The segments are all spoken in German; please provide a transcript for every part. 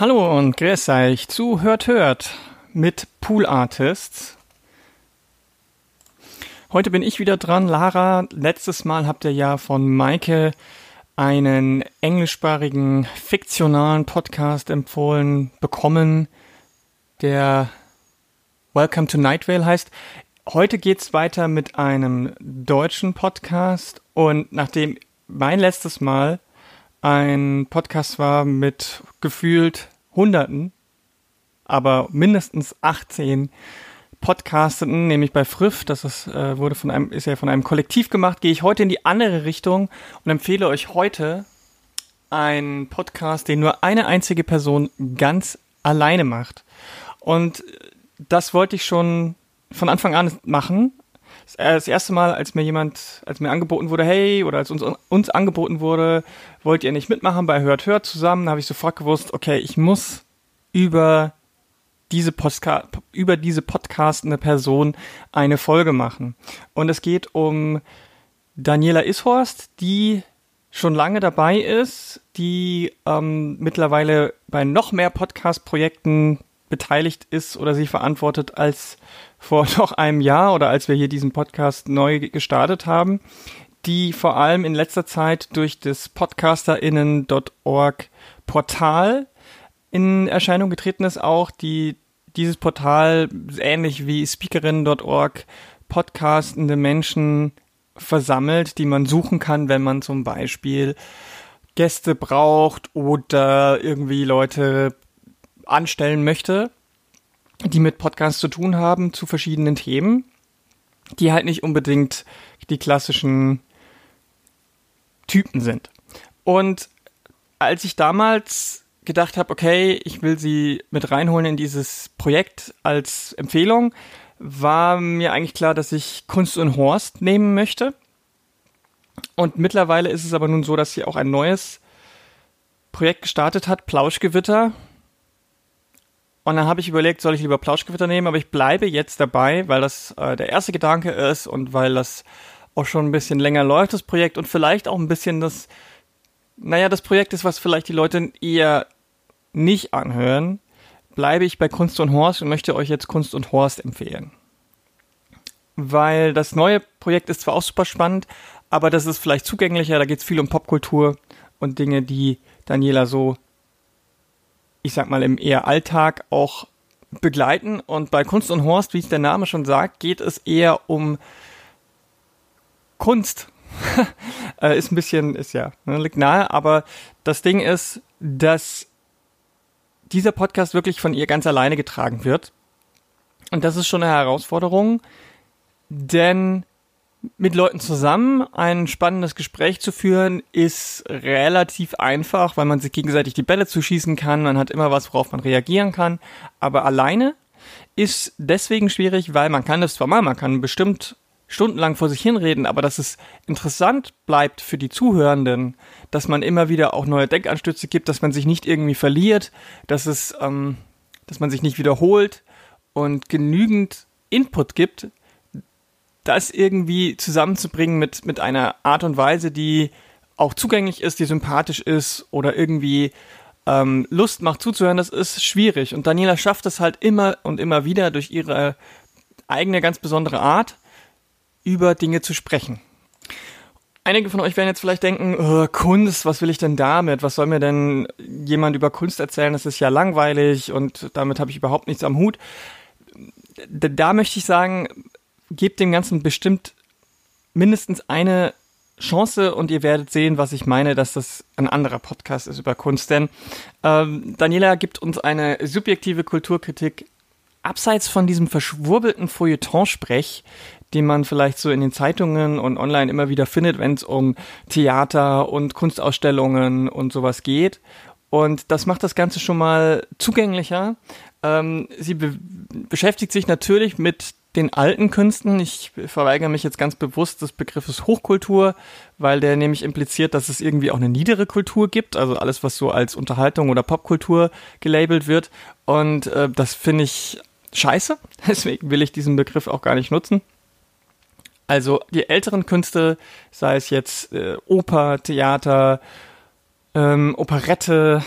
Hallo und grüß euch zu Hört Hört mit Pool Artists. Heute bin ich wieder dran. Lara, letztes Mal habt ihr ja von Maike einen englischsprachigen fiktionalen Podcast empfohlen bekommen, der Welcome to Night Vale heißt. Heute geht's weiter mit einem deutschen Podcast und nachdem mein letztes Mal ein Podcast war mit gefühlt Hunderten, aber mindestens 18 Podcasteten, nämlich bei Friff, das ist, äh, wurde von einem, ist ja von einem Kollektiv gemacht, gehe ich heute in die andere Richtung und empfehle euch heute einen Podcast, den nur eine einzige Person ganz alleine macht. Und das wollte ich schon von Anfang an machen. Das erste Mal, als mir jemand, als mir angeboten wurde, hey, oder als uns, uns angeboten wurde, wollt ihr nicht mitmachen bei Hört Hört zusammen, habe ich sofort gewusst, okay, ich muss über diese Postka über diese podcastende Person eine Folge machen. Und es geht um Daniela Ishorst, die schon lange dabei ist, die ähm, mittlerweile bei noch mehr Podcast-Projekten beteiligt ist oder sie verantwortet als vor noch einem Jahr oder als wir hier diesen Podcast neu gestartet haben, die vor allem in letzter Zeit durch das podcasterinnen.org Portal in Erscheinung getreten ist, auch die dieses Portal ähnlich wie speakerinnen.org podcastende Menschen versammelt, die man suchen kann, wenn man zum Beispiel Gäste braucht oder irgendwie Leute anstellen möchte, die mit Podcasts zu tun haben, zu verschiedenen Themen, die halt nicht unbedingt die klassischen Typen sind. Und als ich damals gedacht habe, okay, ich will sie mit reinholen in dieses Projekt als Empfehlung, war mir eigentlich klar, dass ich Kunst und Horst nehmen möchte. Und mittlerweile ist es aber nun so, dass sie auch ein neues Projekt gestartet hat, Plauschgewitter, und dann habe ich überlegt, soll ich lieber Plauschgewitter nehmen, aber ich bleibe jetzt dabei, weil das äh, der erste Gedanke ist und weil das auch schon ein bisschen länger läuft, das Projekt, und vielleicht auch ein bisschen das, naja, das Projekt ist, was vielleicht die Leute eher nicht anhören, bleibe ich bei Kunst und Horst und möchte euch jetzt Kunst und Horst empfehlen. Weil das neue Projekt ist zwar auch super spannend, aber das ist vielleicht zugänglicher, da geht es viel um Popkultur und Dinge, die Daniela so ich sag mal, im eher Alltag auch begleiten. Und bei Kunst und Horst, wie es der Name schon sagt, geht es eher um Kunst. Äh, ist ein bisschen, ist ja, ne, liegt nahe, aber das Ding ist, dass dieser Podcast wirklich von ihr ganz alleine getragen wird. Und das ist schon eine Herausforderung, denn mit Leuten zusammen ein spannendes Gespräch zu führen, ist relativ einfach, weil man sich gegenseitig die Bälle zuschießen kann. Man hat immer was, worauf man reagieren kann. Aber alleine ist deswegen schwierig, weil man kann das zwar mal, man kann bestimmt stundenlang vor sich hinreden, aber dass es interessant bleibt für die Zuhörenden, dass man immer wieder auch neue Denkanstöße gibt, dass man sich nicht irgendwie verliert, dass es, ähm, dass man sich nicht wiederholt und genügend Input gibt, das irgendwie zusammenzubringen mit, mit einer Art und Weise, die auch zugänglich ist, die sympathisch ist oder irgendwie ähm, Lust macht zuzuhören, das ist schwierig. Und Daniela schafft es halt immer und immer wieder durch ihre eigene ganz besondere Art, über Dinge zu sprechen. Einige von euch werden jetzt vielleicht denken, oh, Kunst, was will ich denn damit? Was soll mir denn jemand über Kunst erzählen? Das ist ja langweilig und damit habe ich überhaupt nichts am Hut. Da möchte ich sagen, gebt dem Ganzen bestimmt mindestens eine Chance und ihr werdet sehen, was ich meine, dass das ein anderer Podcast ist über Kunst. Denn ähm, Daniela gibt uns eine subjektive Kulturkritik abseits von diesem verschwurbelten Feuilleton-Sprech, den man vielleicht so in den Zeitungen und online immer wieder findet, wenn es um Theater und Kunstausstellungen und sowas geht. Und das macht das Ganze schon mal zugänglicher. Ähm, sie be beschäftigt sich natürlich mit den alten Künsten. Ich verweigere mich jetzt ganz bewusst des Begriffes Hochkultur, weil der nämlich impliziert, dass es irgendwie auch eine niedere Kultur gibt, also alles, was so als Unterhaltung oder Popkultur gelabelt wird. Und äh, das finde ich scheiße. Deswegen will ich diesen Begriff auch gar nicht nutzen. Also die älteren Künste, sei es jetzt äh, Oper, Theater, ähm, Operette,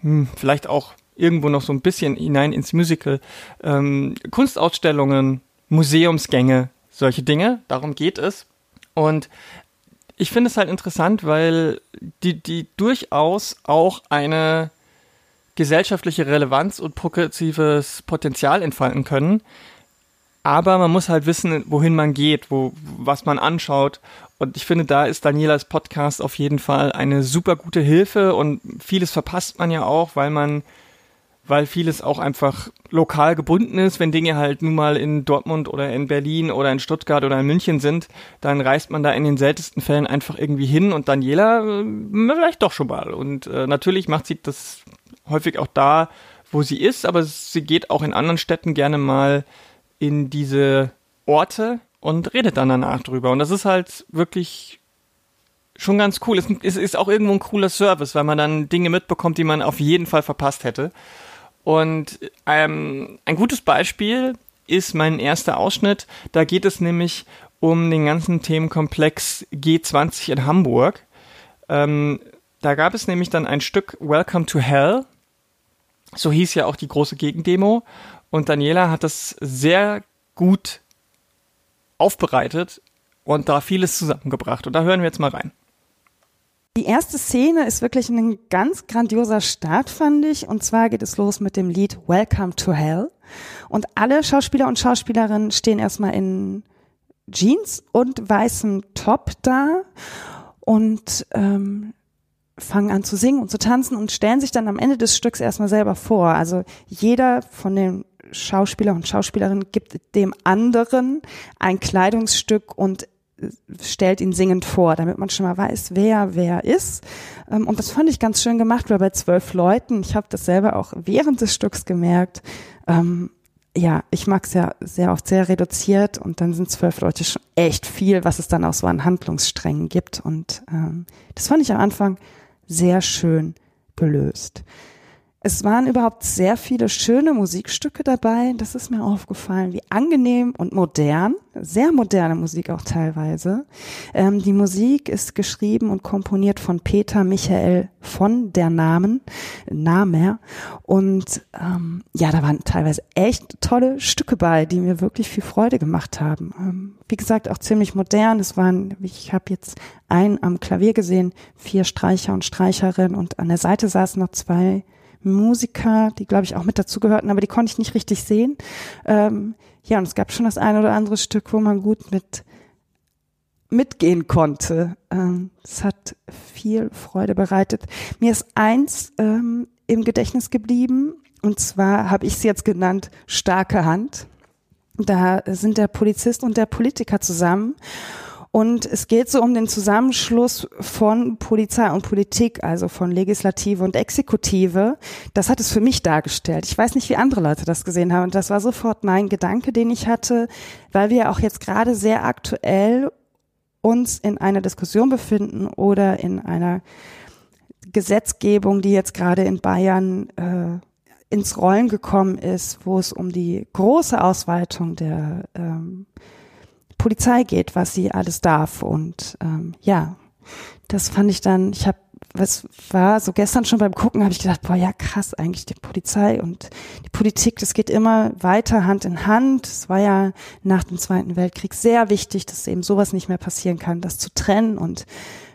hm, vielleicht auch irgendwo noch so ein bisschen hinein ins Musical. Ähm, Kunstausstellungen, Museumsgänge, solche Dinge, darum geht es. Und ich finde es halt interessant, weil die, die durchaus auch eine gesellschaftliche Relevanz und progressives Potenzial entfalten können. Aber man muss halt wissen, wohin man geht, wo, was man anschaut. Und ich finde, da ist Danielas Podcast auf jeden Fall eine super gute Hilfe und vieles verpasst man ja auch, weil man weil vieles auch einfach lokal gebunden ist. Wenn Dinge halt nun mal in Dortmund oder in Berlin oder in Stuttgart oder in München sind, dann reist man da in den seltensten Fällen einfach irgendwie hin und Daniela äh, vielleicht doch schon mal. Und äh, natürlich macht sie das häufig auch da, wo sie ist, aber sie geht auch in anderen Städten gerne mal in diese Orte und redet dann danach drüber. Und das ist halt wirklich schon ganz cool. Es ist auch irgendwo ein cooler Service, weil man dann Dinge mitbekommt, die man auf jeden Fall verpasst hätte. Und ähm, ein gutes Beispiel ist mein erster Ausschnitt. Da geht es nämlich um den ganzen Themenkomplex G20 in Hamburg. Ähm, da gab es nämlich dann ein Stück Welcome to Hell. So hieß ja auch die große Gegendemo. Und Daniela hat das sehr gut aufbereitet und da vieles zusammengebracht. Und da hören wir jetzt mal rein. Die erste Szene ist wirklich ein ganz grandioser Start, fand ich. Und zwar geht es los mit dem Lied Welcome to Hell. Und alle Schauspieler und Schauspielerinnen stehen erstmal in Jeans und weißem Top da und ähm, fangen an zu singen und zu tanzen und stellen sich dann am Ende des Stücks erstmal selber vor. Also jeder von den Schauspieler und Schauspielerinnen gibt dem anderen ein Kleidungsstück und stellt ihn singend vor, damit man schon mal weiß, wer wer ist. Ähm, und das fand ich ganz schön gemacht, weil bei zwölf Leuten, ich habe das selber auch während des Stücks gemerkt, ähm, ja, ich mag es ja sehr oft sehr reduziert und dann sind zwölf Leute schon echt viel, was es dann auch so an Handlungssträngen gibt. Und ähm, das fand ich am Anfang sehr schön gelöst. Es waren überhaupt sehr viele schöne Musikstücke dabei. Das ist mir aufgefallen, wie angenehm und modern, sehr moderne Musik auch teilweise. Ähm, die Musik ist geschrieben und komponiert von Peter Michael von der Namen, Namer. Und ähm, ja, da waren teilweise echt tolle Stücke bei, die mir wirklich viel Freude gemacht haben. Ähm, wie gesagt, auch ziemlich modern. Es waren, ich habe jetzt einen am Klavier gesehen, vier Streicher und Streicherinnen und an der Seite saßen noch zwei Musiker, die glaube ich auch mit dazugehörten, aber die konnte ich nicht richtig sehen. Ähm, ja, und es gab schon das eine oder andere Stück, wo man gut mit mitgehen konnte. Ähm, es hat viel Freude bereitet. Mir ist eins ähm, im Gedächtnis geblieben, und zwar habe ich es jetzt genannt, starke Hand. Da sind der Polizist und der Politiker zusammen und es geht so um den Zusammenschluss von Polizei und Politik, also von Legislative und Exekutive. Das hat es für mich dargestellt. Ich weiß nicht, wie andere Leute das gesehen haben. Und das war sofort mein Gedanke, den ich hatte, weil wir auch jetzt gerade sehr aktuell uns in einer Diskussion befinden oder in einer Gesetzgebung, die jetzt gerade in Bayern äh, ins Rollen gekommen ist, wo es um die große Ausweitung der ähm, Polizei geht, was sie alles darf. Und ähm, ja, das fand ich dann, ich habe, was war so gestern schon beim Gucken, habe ich gedacht, boah, ja krass, eigentlich die Polizei und die Politik, das geht immer weiter Hand in Hand. Es war ja nach dem Zweiten Weltkrieg sehr wichtig, dass eben sowas nicht mehr passieren kann, das zu trennen und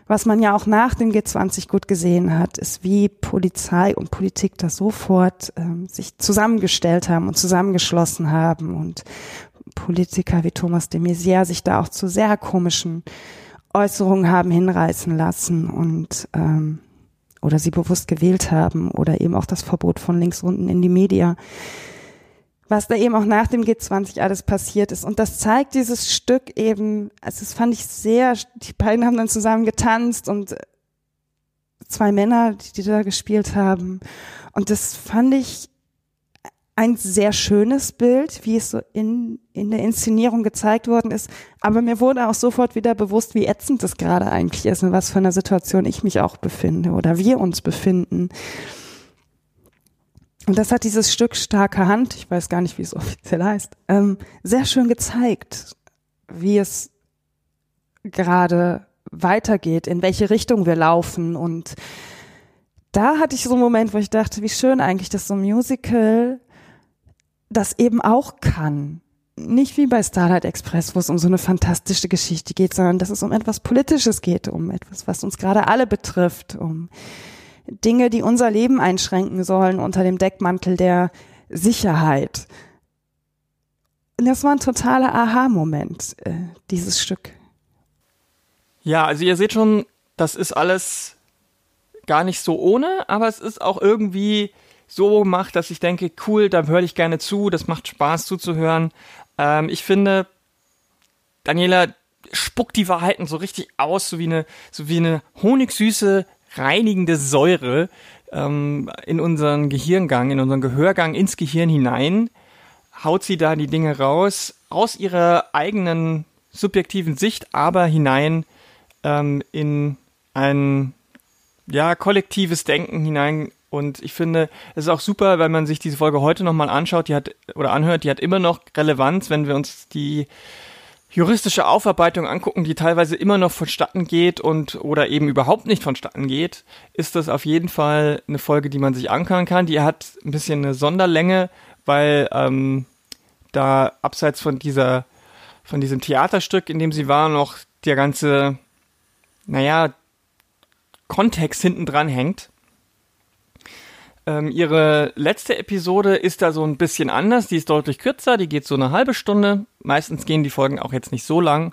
was man ja auch nach dem G20 gut gesehen hat, ist, wie Polizei und Politik da sofort ähm, sich zusammengestellt haben und zusammengeschlossen haben und Politiker wie Thomas de Maizière sich da auch zu sehr komischen Äußerungen haben hinreißen lassen und ähm, oder sie bewusst gewählt haben oder eben auch das Verbot von links unten in die Media. Was da eben auch nach dem G20 alles passiert ist. Und das zeigt dieses Stück eben, also das fand ich sehr, die beiden haben dann zusammen getanzt und zwei Männer, die, die da gespielt haben. Und das fand ich ein sehr schönes Bild, wie es so in, in der Inszenierung gezeigt worden ist. Aber mir wurde auch sofort wieder bewusst, wie ätzend das gerade eigentlich ist und was für eine Situation ich mich auch befinde oder wir uns befinden. Und das hat dieses Stück starke Hand, ich weiß gar nicht, wie es offiziell heißt, ähm, sehr schön gezeigt, wie es gerade weitergeht, in welche Richtung wir laufen und da hatte ich so einen Moment, wo ich dachte, wie schön eigentlich, dass so ein Musical das eben auch kann. Nicht wie bei Starlight Express, wo es um so eine fantastische Geschichte geht, sondern dass es um etwas Politisches geht, um etwas, was uns gerade alle betrifft, um Dinge, die unser Leben einschränken sollen unter dem Deckmantel der Sicherheit. Und das war ein totaler Aha-Moment, äh, dieses Stück. Ja, also ihr seht schon, das ist alles gar nicht so ohne, aber es ist auch irgendwie so gemacht, dass ich denke, cool, da höre ich gerne zu, das macht Spaß zuzuhören. Ähm, ich finde, Daniela spuckt die Wahrheiten so richtig aus, so wie eine, so wie eine honigsüße, reinigende Säure ähm, in unseren Gehirngang, in unseren Gehörgang ins Gehirn hinein, haut sie da die Dinge raus, aus ihrer eigenen subjektiven Sicht, aber hinein ähm, in ein ja, kollektives Denken hinein. Und ich finde, es ist auch super, wenn man sich diese Folge heute nochmal anschaut, die hat oder anhört, die hat immer noch Relevanz, wenn wir uns die juristische Aufarbeitung angucken, die teilweise immer noch vonstatten geht und oder eben überhaupt nicht vonstatten geht, ist das auf jeden Fall eine Folge, die man sich anhören kann. Die hat ein bisschen eine Sonderlänge, weil ähm, da abseits von dieser von diesem Theaterstück, in dem sie war, noch der ganze, naja, Kontext hinten dran hängt. Ähm, ihre letzte Episode ist da so ein bisschen anders. Die ist deutlich kürzer, die geht so eine halbe Stunde. Meistens gehen die Folgen auch jetzt nicht so lang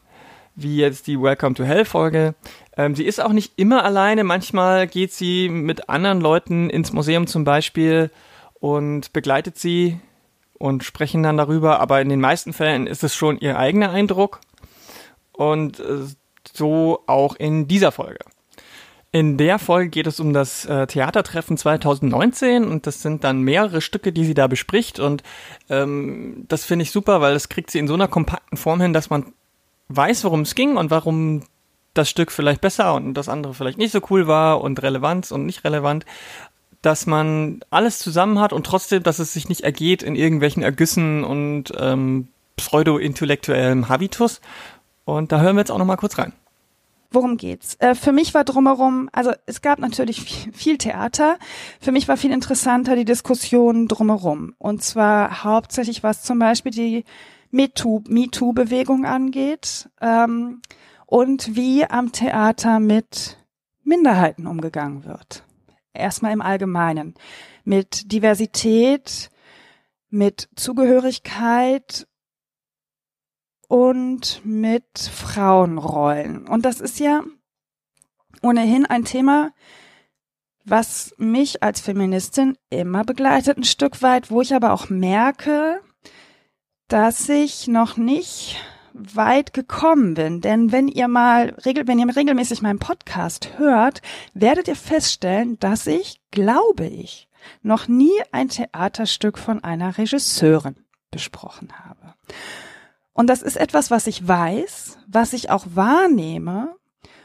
wie jetzt die Welcome to Hell Folge. Ähm, sie ist auch nicht immer alleine. Manchmal geht sie mit anderen Leuten ins Museum zum Beispiel und begleitet sie und sprechen dann darüber. Aber in den meisten Fällen ist es schon ihr eigener Eindruck. Und äh, so auch in dieser Folge. In der Folge geht es um das äh, Theatertreffen 2019 und das sind dann mehrere Stücke, die sie da bespricht und ähm, das finde ich super, weil das kriegt sie in so einer kompakten Form hin, dass man weiß, worum es ging und warum das Stück vielleicht besser und das andere vielleicht nicht so cool war und Relevanz und nicht relevant, dass man alles zusammen hat und trotzdem, dass es sich nicht ergeht in irgendwelchen Ergüssen und ähm, pseudo-intellektuellem Habitus. Und da hören wir jetzt auch noch mal kurz rein. Worum geht's? Äh, für mich war drumherum, also es gab natürlich viel, Theater. Für mich war viel interessanter die Diskussion drumherum. Und zwar hauptsächlich, was zum Beispiel die MeToo-Bewegung angeht ähm, und wie am Theater mit Minderheiten umgegangen wird. Erstmal im Allgemeinen. Mit Diversität, mit Zugehörigkeit und mit Frauenrollen. Und das ist ja ohnehin ein Thema, was mich als Feministin immer begleitet, ein Stück weit, wo ich aber auch merke, dass ich noch nicht weit gekommen bin. Denn wenn ihr mal, wenn ihr regelmäßig meinen Podcast hört, werdet ihr feststellen, dass ich, glaube ich, noch nie ein Theaterstück von einer Regisseurin besprochen habe. Und das ist etwas, was ich weiß, was ich auch wahrnehme,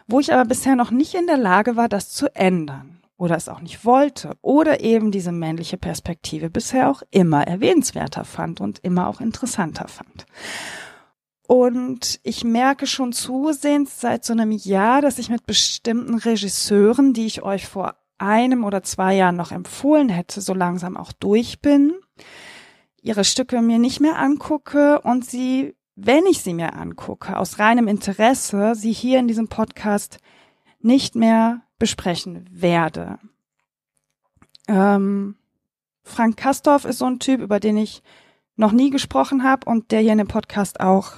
wo ich aber bisher noch nicht in der Lage war, das zu ändern oder es auch nicht wollte oder eben diese männliche Perspektive bisher auch immer erwähnenswerter fand und immer auch interessanter fand. Und ich merke schon zusehends seit so einem Jahr, dass ich mit bestimmten Regisseuren, die ich euch vor einem oder zwei Jahren noch empfohlen hätte, so langsam auch durch bin, ihre Stücke mir nicht mehr angucke und sie wenn ich sie mir angucke, aus reinem Interesse, sie hier in diesem Podcast nicht mehr besprechen werde. Ähm, Frank Kastorf ist so ein Typ, über den ich noch nie gesprochen habe und der hier in dem Podcast auch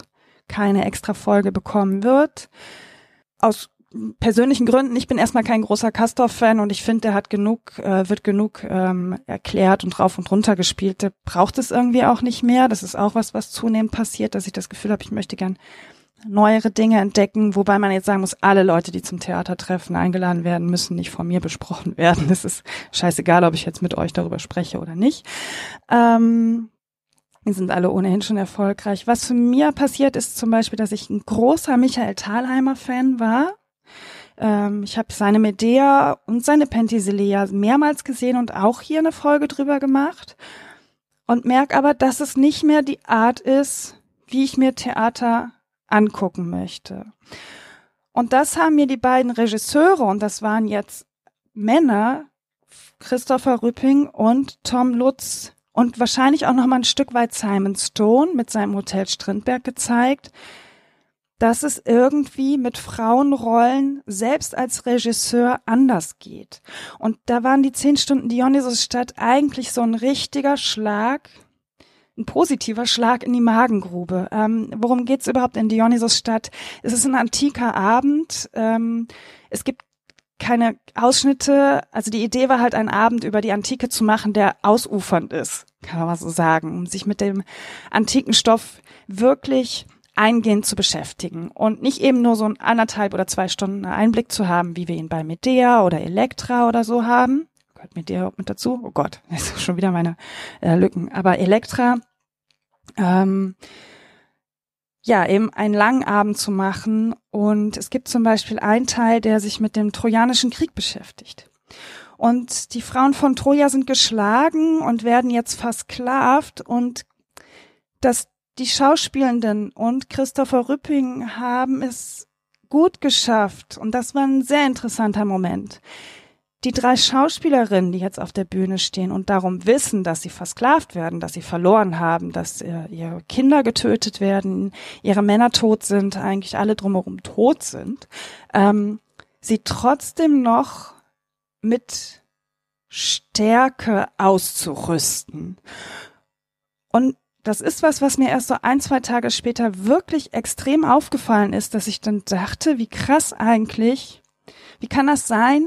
keine extra Folge bekommen wird. Aus persönlichen Gründen, ich bin erstmal kein großer Castor-Fan und ich finde, der hat genug, äh, wird genug ähm, erklärt und rauf und runter gespielt. Der braucht es irgendwie auch nicht mehr. Das ist auch was, was zunehmend passiert, dass ich das Gefühl habe, ich möchte gern neuere Dinge entdecken, wobei man jetzt sagen muss, alle Leute, die zum Theatertreffen eingeladen werden, müssen nicht von mir besprochen werden. Es ist scheißegal, ob ich jetzt mit euch darüber spreche oder nicht. Ähm, die sind alle ohnehin schon erfolgreich. Was für mir passiert ist zum Beispiel, dass ich ein großer Michael Thalheimer Fan war ähm, ich habe seine Medea und seine Penthesilea mehrmals gesehen und auch hier eine Folge drüber gemacht und merke aber, dass es nicht mehr die Art ist, wie ich mir Theater angucken möchte. Und das haben mir die beiden Regisseure, und das waren jetzt Männer, Christopher Rüpping und Tom Lutz und wahrscheinlich auch noch mal ein Stück weit Simon Stone mit seinem Hotel Strindberg gezeigt, dass es irgendwie mit Frauenrollen selbst als Regisseur anders geht. Und da waren die zehn Stunden Dionysusstadt eigentlich so ein richtiger Schlag, ein positiver Schlag in die Magengrube. Ähm, worum geht's überhaupt in Dionysusstadt? Es ist ein antiker Abend. Ähm, es gibt keine Ausschnitte. Also die Idee war halt, einen Abend über die Antike zu machen, der ausufernd ist, kann man mal so sagen, um sich mit dem antiken Stoff wirklich eingehend zu beschäftigen und nicht eben nur so ein anderthalb oder zwei Stunden Einblick zu haben, wie wir ihn bei Medea oder Elektra oder so haben. Gehört Medea auch mit dazu? Oh Gott, das ist schon wieder meine äh, Lücken. Aber Elektra, ähm, ja, eben einen langen Abend zu machen. Und es gibt zum Beispiel einen Teil, der sich mit dem Trojanischen Krieg beschäftigt. Und die Frauen von Troja sind geschlagen und werden jetzt versklavt und das die Schauspielenden und Christopher Rüpping haben es gut geschafft und das war ein sehr interessanter Moment. Die drei Schauspielerinnen, die jetzt auf der Bühne stehen und darum wissen, dass sie versklavt werden, dass sie verloren haben, dass äh, ihre Kinder getötet werden, ihre Männer tot sind, eigentlich alle drumherum tot sind, ähm, sie trotzdem noch mit Stärke auszurüsten. Und das ist was, was mir erst so ein, zwei Tage später wirklich extrem aufgefallen ist, dass ich dann dachte, wie krass eigentlich, wie kann das sein,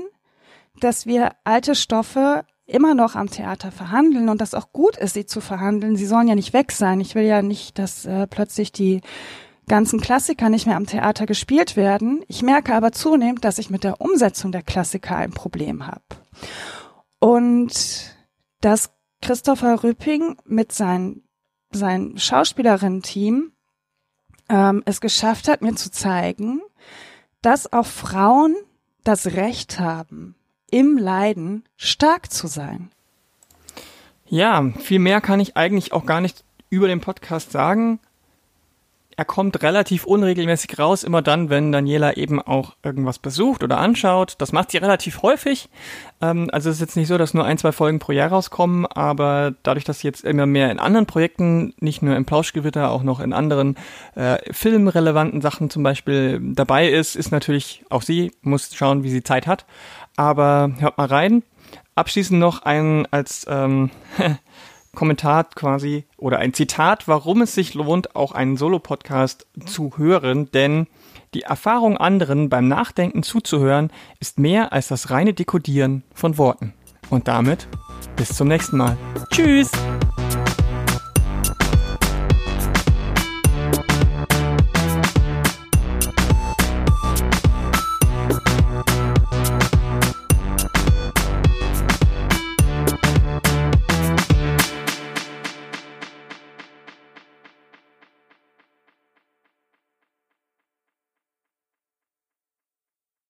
dass wir alte Stoffe immer noch am Theater verhandeln und das auch gut ist, sie zu verhandeln. Sie sollen ja nicht weg sein. Ich will ja nicht, dass äh, plötzlich die ganzen Klassiker nicht mehr am Theater gespielt werden. Ich merke aber zunehmend, dass ich mit der Umsetzung der Klassiker ein Problem habe. Und dass Christopher Rüpping mit seinen sein Schauspielerinnen-Team ähm, es geschafft hat, mir zu zeigen, dass auch Frauen das Recht haben, im Leiden stark zu sein. Ja, viel mehr kann ich eigentlich auch gar nicht über den Podcast sagen er kommt relativ unregelmäßig raus, immer dann, wenn Daniela eben auch irgendwas besucht oder anschaut. Das macht sie relativ häufig. Ähm, also es ist jetzt nicht so, dass nur ein, zwei Folgen pro Jahr rauskommen, aber dadurch, dass sie jetzt immer mehr in anderen Projekten, nicht nur im Plauschgewitter, auch noch in anderen äh, filmrelevanten Sachen zum Beispiel dabei ist, ist natürlich auch sie, muss schauen, wie sie Zeit hat. Aber hört mal rein. Abschließend noch ein als ähm, Kommentar quasi oder ein Zitat, warum es sich lohnt, auch einen Solo-Podcast zu hören, denn die Erfahrung anderen beim Nachdenken zuzuhören ist mehr als das reine Dekodieren von Worten. Und damit bis zum nächsten Mal. Tschüss!